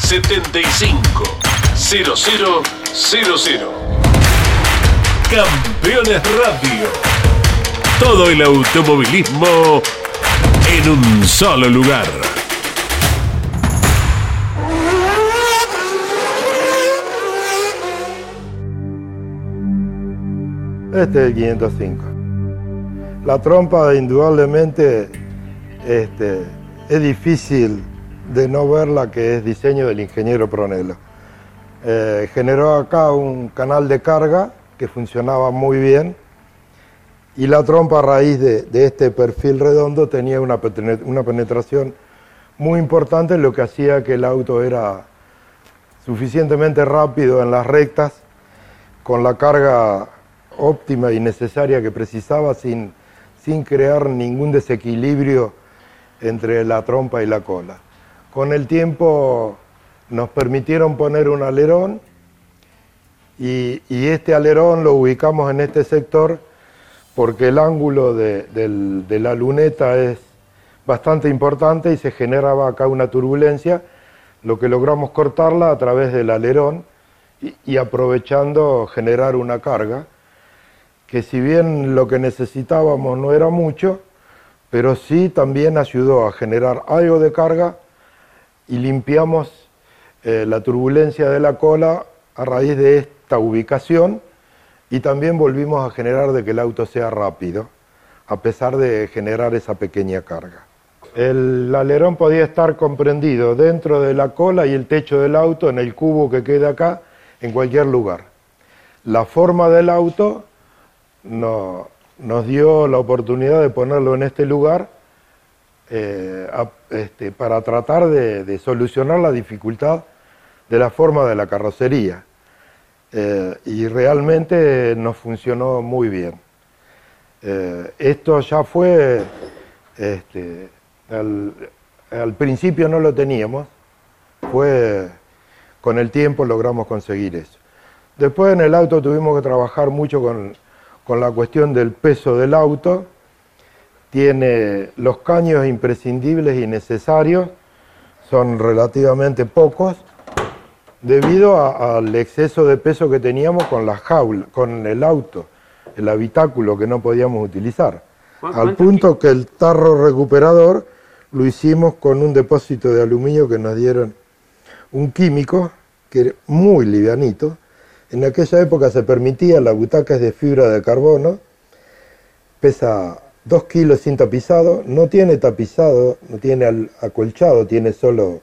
75 00 00 Campeones Radio. Todo el automovilismo en un solo lugar. Este es el 505. La trompa indudablemente este, es difícil de no verla que es diseño del ingeniero Pronelo. Eh, generó acá un canal de carga que funcionaba muy bien y la trompa a raíz de, de este perfil redondo tenía una, una penetración muy importante, lo que hacía que el auto era suficientemente rápido en las rectas, con la carga óptima y necesaria que precisaba sin, sin crear ningún desequilibrio entre la trompa y la cola. Con el tiempo nos permitieron poner un alerón y, este alerón lo ubicamos en este sector porque el ángulo de, la luneta es bastante importante y se generaba acá una turbulencia, lo que logramos cortarla a través del alerón y aprovechando generar una carga, que si bien lo que necesitábamos no era mucho, pero sí también ayudó a generar algo de carga y limpiamos eh, la turbulencia de la cola a raíz de esta ubicación y también volvimos a generar de que el auto sea rápido, a pesar de generar esa pequeña carga. El alerón podía estar comprendido dentro de la cola y el techo del auto, en el cubo que queda acá, en cualquier lugar. La forma del auto no- nos dio la oportunidad de ponerlo en este lugar eh, este, para tratar de, de solucionar la dificultad de la forma de la carrocería. Eh, y realmente nos funcionó muy bien. Eh, esto ya fue, este, al, al principio no lo teníamos, fue con el tiempo logramos conseguir eso. Después en el auto tuvimos que trabajar mucho con, con la cuestión del peso del auto. Tiene los caños imprescindibles y necesarios, son relativamente pocos, debido a- al exceso de peso que teníamos con la jaula, con el auto, el habitáculo que no podíamos utilizar. ¿Cuán- Al punto que el tarro recuperador lo hicimos con un depósito de aluminio que nos dieron un químico, que era muy livianito. En aquella época se permitía, la butaca es de fibra de carbono, pesa 2 kilos sin tapizado, no tiene tapizado, no tiene acolchado, tiene solo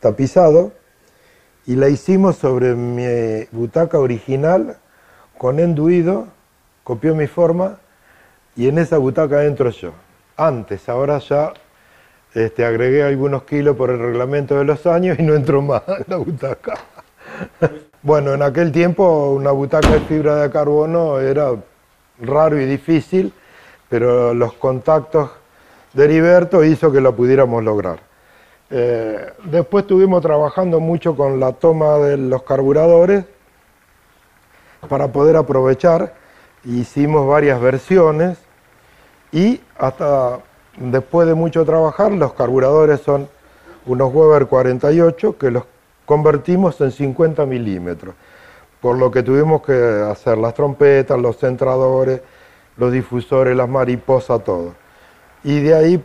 tapizado, y la hicimos sobre mi butaca original con enduido, copió mi forma, y en esa butaca entro yo. Antes, ahora ya este, agregué algunos kilos por el reglamento de los años y no entro más en la butaca. bueno, en aquel tiempo una butaca de fibra de carbono era raro y difícil, pero los contactos de Heriberto hizo que lo pudiéramos lograr. Eh, después estuvimos trabajando mucho con la toma de los carburadores para poder aprovechar. Hicimos varias versiones y hasta después de mucho trabajar, los carburadores son unos Weber 48 que los convertimos en 50 milímetros, por lo que tuvimos que hacer las trompetas, los centradores, los difusores, las mariposas, todo. Y de ahí,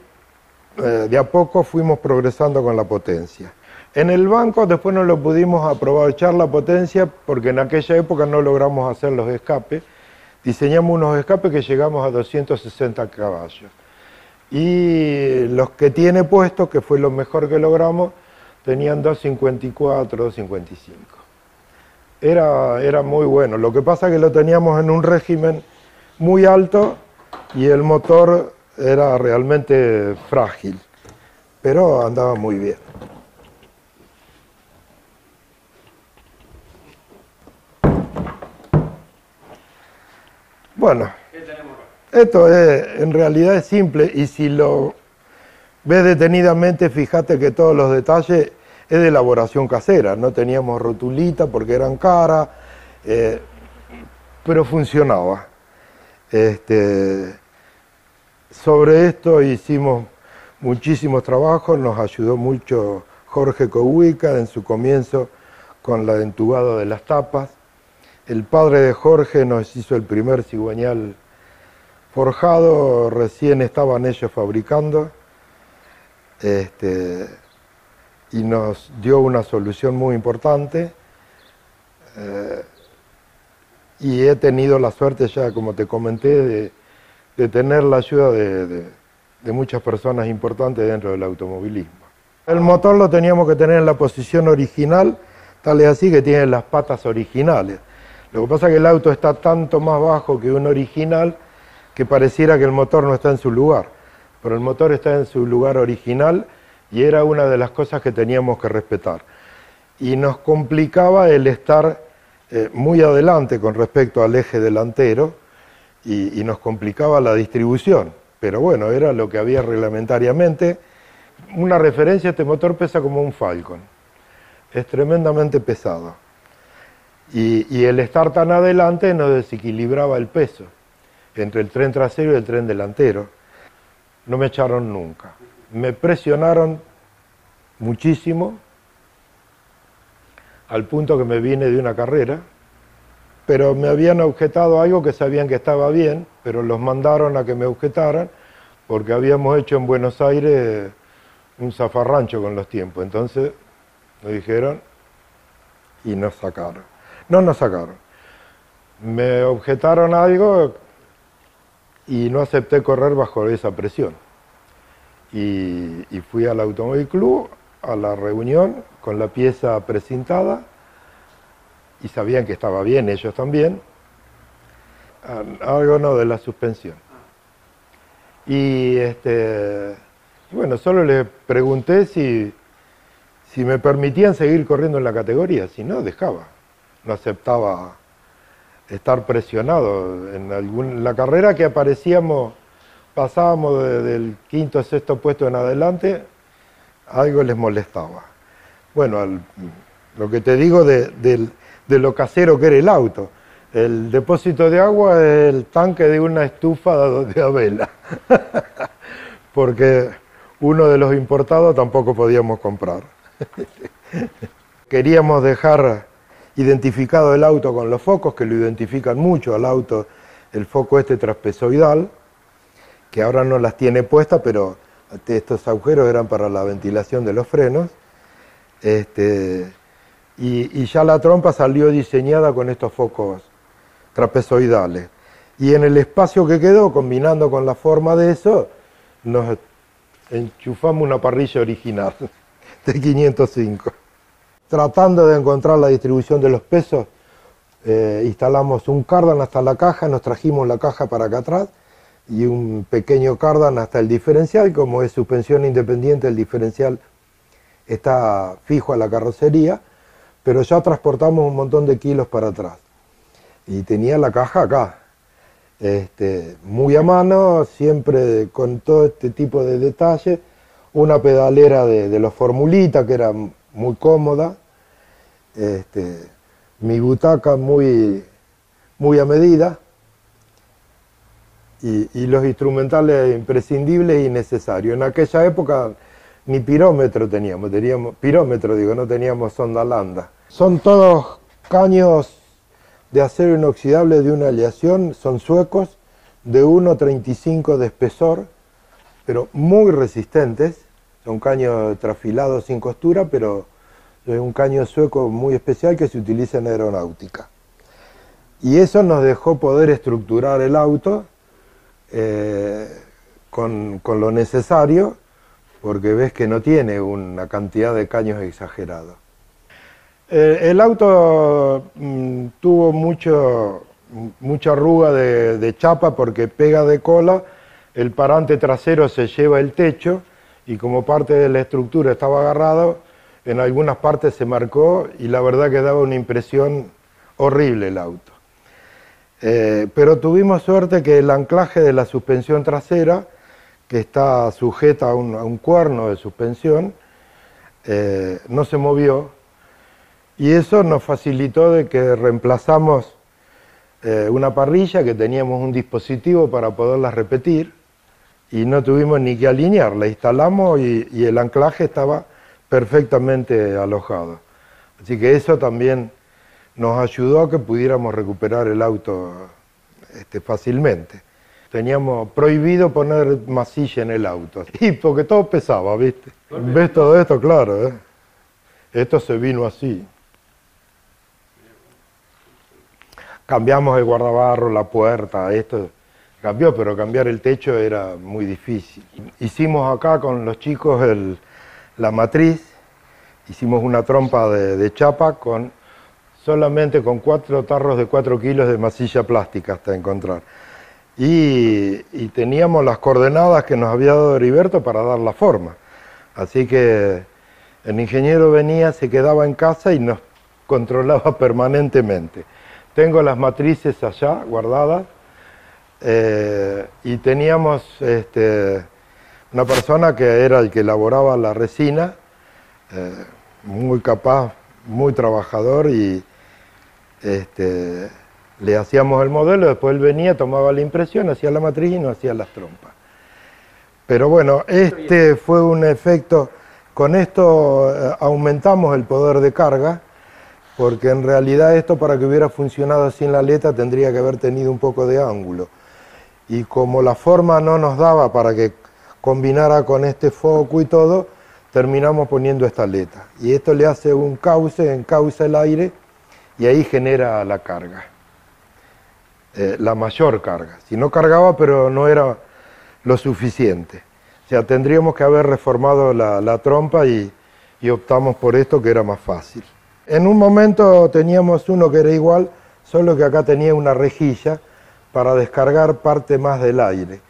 eh, de a poco, fuimos progresando con la potencia. En el banco después no lo pudimos aprovechar la potencia porque en aquella época no logramos hacer los escapes. Diseñamos unos escapes que llegamos a 260 caballos. Y los que tiene puestos, que fue lo mejor que logramos, tenían 254, 255. Era, era muy bueno. Lo que pasa es que lo teníamos en un régimen muy alto y el motor era realmente frágil, pero andaba muy bien. Bueno, esto es, en realidad es simple y si lo ves detenidamente, fíjate que todos los detalles es de elaboración casera. No teníamos rotulita porque eran caras, eh, pero funcionaba. Este, sobre esto hicimos muchísimos trabajos, nos ayudó mucho Jorge Cohuica en su comienzo con la entubada de las tapas. El padre de Jorge nos hizo el primer cigüeñal forjado, recién estaban ellos fabricando, este, y nos dio una solución muy importante. Eh, y he tenido la suerte ya, como te comenté, de, de tener la ayuda de, de- de muchas personas importantes dentro del automovilismo. El motor lo teníamos que tener en la posición original, tal es así que tiene las patas originales. Lo que pasa es que el auto está tanto más bajo que un original que pareciera que el motor no está en su lugar, pero el motor está en su lugar original y era una de las cosas que teníamos que respetar. Y nos complicaba el estar eh, muy adelante con respecto al eje delantero y, nos complicaba la distribución, pero bueno, era lo que había reglamentariamente. Una referencia, este motor pesa como un Falcon, es tremendamente pesado. Y el estar tan adelante nos desequilibraba el peso entre el tren trasero y el tren delantero. No me echaron nunca. Me presionaron muchísimo al punto que me vine de una carrera, pero me habían objetado algo que sabían que estaba bien, pero los mandaron a que me objetaran porque habíamos hecho en Buenos Aires un zafarrancho con los tiempos. Entonces nos dijeron y nos sacaron. No nos sacaron. Me objetaron algo y no acepté correr bajo esa presión. Y, y fui al Automóvil Club a la reunión con la pieza precintada y sabían que estaba bien, ellos también. Algo no de la suspensión. Y este, bueno, solo les pregunté si, si me permitían seguir corriendo en la categoría, si no, dejaba. No aceptaba estar presionado. En algún, la carrera que aparecíamos, pasábamos del quinto o sexto puesto en adelante, algo les molestaba. Bueno, lo que te digo de, lo casero que era el auto. El depósito de agua es el tanque de una estufa de avela, porque uno de los importados tampoco podíamos comprar. Queríamos dejar identificado el auto con los focos, que lo identifican mucho al auto, el foco este traspezoidal, que ahora no las tiene puestas, pero estos agujeros eran para la ventilación de los frenos. Este, y, ya la trompa salió diseñada con estos focos trapezoidales. Y en el espacio que quedó, combinando con la forma de eso, nos enchufamos una parrilla original de 505. Tratando de encontrar la distribución de los pesos, eh, instalamos un cardan hasta la caja, nos trajimos la caja para acá atrás y un pequeño cardan hasta el diferencial, como es suspensión independiente, el diferencial está fijo a la carrocería pero ya transportamos un montón de kilos para atrás. Y tenía la caja acá, este, muy a mano, siempre con todo este tipo de detalles, una pedalera de, los Formulita que era muy cómoda, este, mi butaca muy, muy a medida, y, y, los instrumentales imprescindibles y necesarios. En aquella época ni pirómetro teníamos, teníamos pirómetro digo, no teníamos sonda landa. Son todos caños de acero inoxidable de una aleación, son suecos, de 1,35 de espesor, pero muy resistentes. Son caños trafilados sin costura, pero es un caño sueco muy especial que se utiliza en aeronáutica. Y eso nos dejó poder estructurar el auto eh, con, con lo necesario, porque ves que no tiene una cantidad de caños exagerados. Eh, el auto mm, tuvo mucho, mucha arruga de, chapa porque pega de cola, el parante trasero se lleva el techo y como parte de la estructura estaba agarrado, en algunas partes se marcó y la verdad que daba una impresión horrible el auto. Eh, pero tuvimos suerte que el anclaje de la suspensión trasera, que está sujeta a un, cuerno de suspensión, eh, no se movió y eso nos facilitó de que reemplazamos eh, una parrilla, que teníamos un dispositivo para poderla repetir, y no tuvimos ni que alinearla, instalamos y, el anclaje estaba perfectamente alojado. Así que eso también nos ayudó a que pudiéramos recuperar el auto este, fácilmente. Teníamos prohibido poner masilla en el auto, y porque todo pesaba, ¿viste? ¿Ves todo esto? Claro, ¿eh? Esto se vino así. cambiamos el guardabarro, la puerta, esto cambió, pero cambiar el techo era muy difícil. Hicimos acá con los chicos la matriz, hicimos una trompa de, chapa con solamente con cuatro tarros de cuatro kilos de masilla plástica hasta encontrar. Y, teníamos las coordenadas que nos había dado Heriberto para dar la forma. Así que el ingeniero venía, se quedaba en casa y nos controlaba permanentemente. Tengo las matrices allá guardadas eh, y teníamos este, una persona que era el que elaboraba la resina, eh, muy capaz, muy trabajador y este, le hacíamos el modelo, después él venía, tomaba la impresión, hacía la matriz y nos hacía las trompas. Pero bueno, este fue un efecto, con esto eh, aumentamos el poder de carga porque en realidad esto para que hubiera funcionado sin la aleta tendría que haber tenido un poco de ángulo. Y como la forma no nos daba para que combinara con este foco y todo, terminamos poniendo esta aleta. Y esto le hace un cauce, encausa el aire y ahí genera la carga, eh, la mayor carga. Si no cargaba, pero no era lo suficiente. O sea, tendríamos que haber reformado la, trompa y optamos por esto que era más fácil. En un momento teníamos uno que era igual, solo que acá tenía una rejilla para descargar parte más del aire.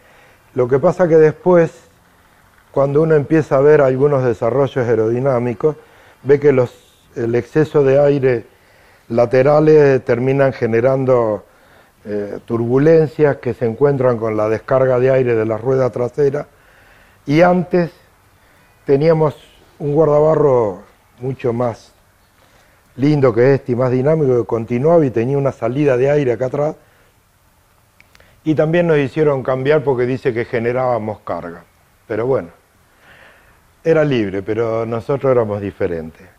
Lo que pasa que después, cuando uno empieza a ver algunos desarrollos aerodinámicos, ve que los, el exceso de aire laterales terminan generando eh, turbulencias que se encuentran con la descarga de aire de la rueda trasera y antes teníamos un guardabarro mucho más lindo que este y más dinámico que continuaba y tenía una salida de aire acá atrás y también nos hicieron cambiar porque dice que generábamos carga. Pero bueno, era libre, pero nosotros éramos diferentes.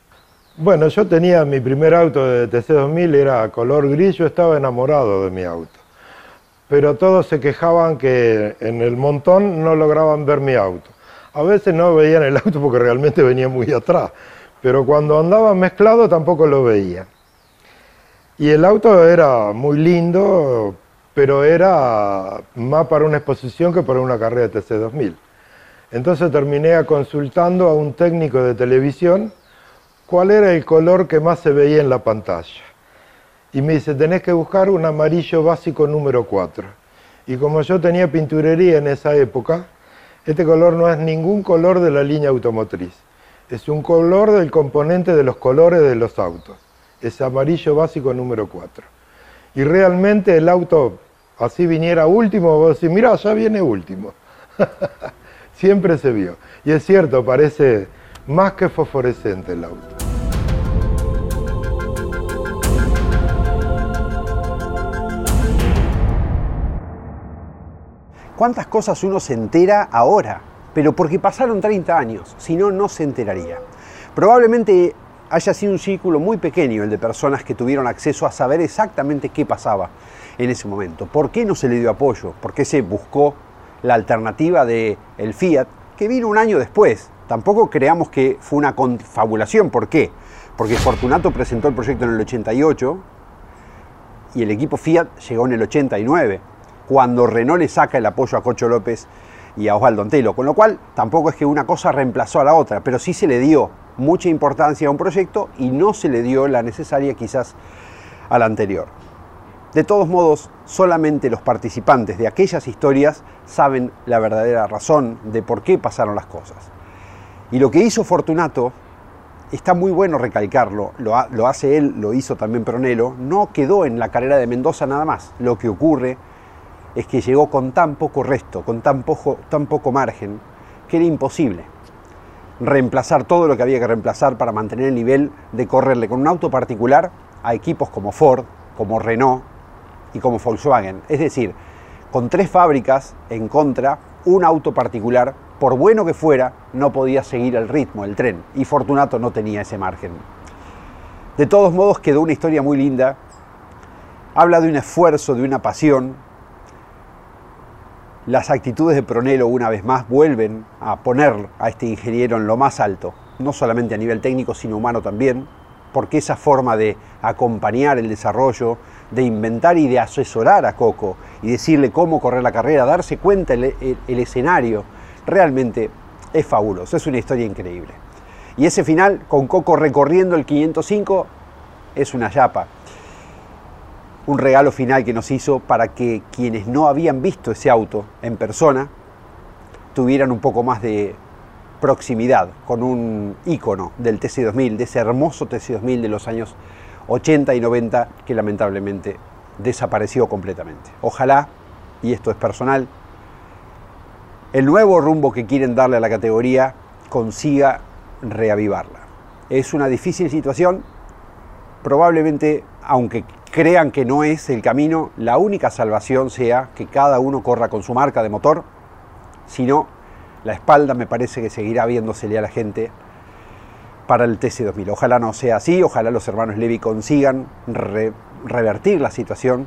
Bueno, yo tenía mi primer auto de TC2000, era color gris, yo estaba enamorado de mi auto. Pero todos se quejaban que en el montón no lograban ver mi auto. A veces no veían el auto porque realmente venía muy atrás, pero cuando andaba mezclado tampoco lo veían. Y el auto era muy lindo, pero era más para una exposición que para una carrera de TC2000. Entonces terminé consultando a un técnico de televisión cuál era el color que más se veía en la pantalla. Y me dice, tenés que buscar un amarillo básico número 4. Y como yo tenía pinturería en esa época, este color no es ningún color de la línea automotriz. Es un color del componente de los colores de los autos. Es amarillo básico número 4. Y realmente el auto, así viniera último, vos decís, mirá, ya viene último. Siempre se vio. Y es cierto, parece más que fosforescente el auto. ¿Cuántas cosas uno se entera ahora? Pero porque pasaron 30 años, si no, no se enteraría. Probablemente haya sido un círculo muy pequeño el de personas que tuvieron acceso a saber exactamente qué pasaba en ese momento. ¿Por qué no se le dio apoyo? ¿Por qué se buscó la alternativa del el Fiat, que vino un año después? Tampoco creamos que fue una confabulación. ¿Por qué? Porque Fortunato presentó el proyecto en el 88 y el equipo Fiat llegó en el 89 cuando Renault le saca el apoyo a Cocho López y a Osvaldo Antelo. Con lo cual, tampoco es que una cosa reemplazó a la otra, pero sí se le dio mucha importancia a un proyecto y no se le dio la necesaria quizás a la anterior. De todos modos, solamente los participantes de aquellas historias saben la verdadera razón de por qué pasaron las cosas. Y lo que hizo Fortunato, está muy bueno recalcarlo, lo, lo hace él, lo hizo también Pronelo, no quedó en la carrera de Mendoza nada más. Lo que ocurre es que llegó con tan poco resto, con tan poco, tan poco margen, que era imposible reemplazar todo lo que había que reemplazar para mantener el nivel de correrle con un auto particular a equipos como Ford, como Renault y como Volkswagen. Es decir, con tres fábricas en contra, un auto particular, por bueno que fuera, no podía seguir el ritmo, el tren, y Fortunato no tenía ese margen. De todos modos, quedó una historia muy linda. Habla de un esfuerzo, de una pasión, las actitudes de Pronelo una vez más vuelven a poner a este ingeniero en lo más alto, no solamente a nivel técnico, sino humano también, porque esa forma de acompañar el desarrollo, de inventar y de asesorar a Coco y decirle cómo correr la carrera, darse cuenta el, el, escenario, realmente es fabuloso, es una historia increíble. Y ese final, con Coco recorriendo el 505, es una yapa un regalo final que nos hizo para que quienes no habían visto ese auto en persona tuvieran un poco más de proximidad con un icono del TC2000, de ese hermoso TC2000 de los años 80 y 90 que lamentablemente desapareció completamente. Ojalá, y esto es personal, el nuevo rumbo que quieren darle a la categoría consiga reavivarla. Es una difícil situación, probablemente, aunque crean que no es el camino, la única salvación sea que cada uno corra con su marca de motor, si no, la espalda me parece que seguirá viéndosele a la gente para el TC2000. Ojalá no sea así, ojalá los hermanos Levy consigan revertir la situación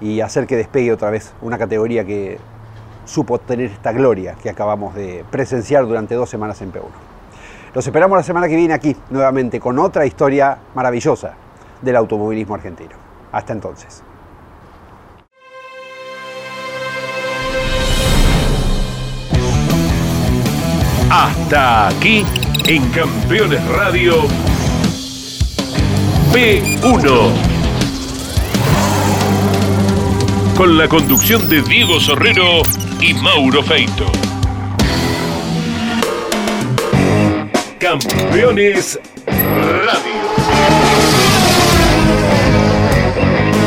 y hacer que despegue otra vez una categoría que supo tener esta gloria que acabamos de presenciar durante dos semanas en P1. Los esperamos la semana que viene aquí, nuevamente, con otra historia maravillosa del automovilismo argentino. Hasta entonces. Hasta aquí en Campeones Radio P1. Con la conducción de Diego Sorrero y Mauro Feito. Campeones Radio.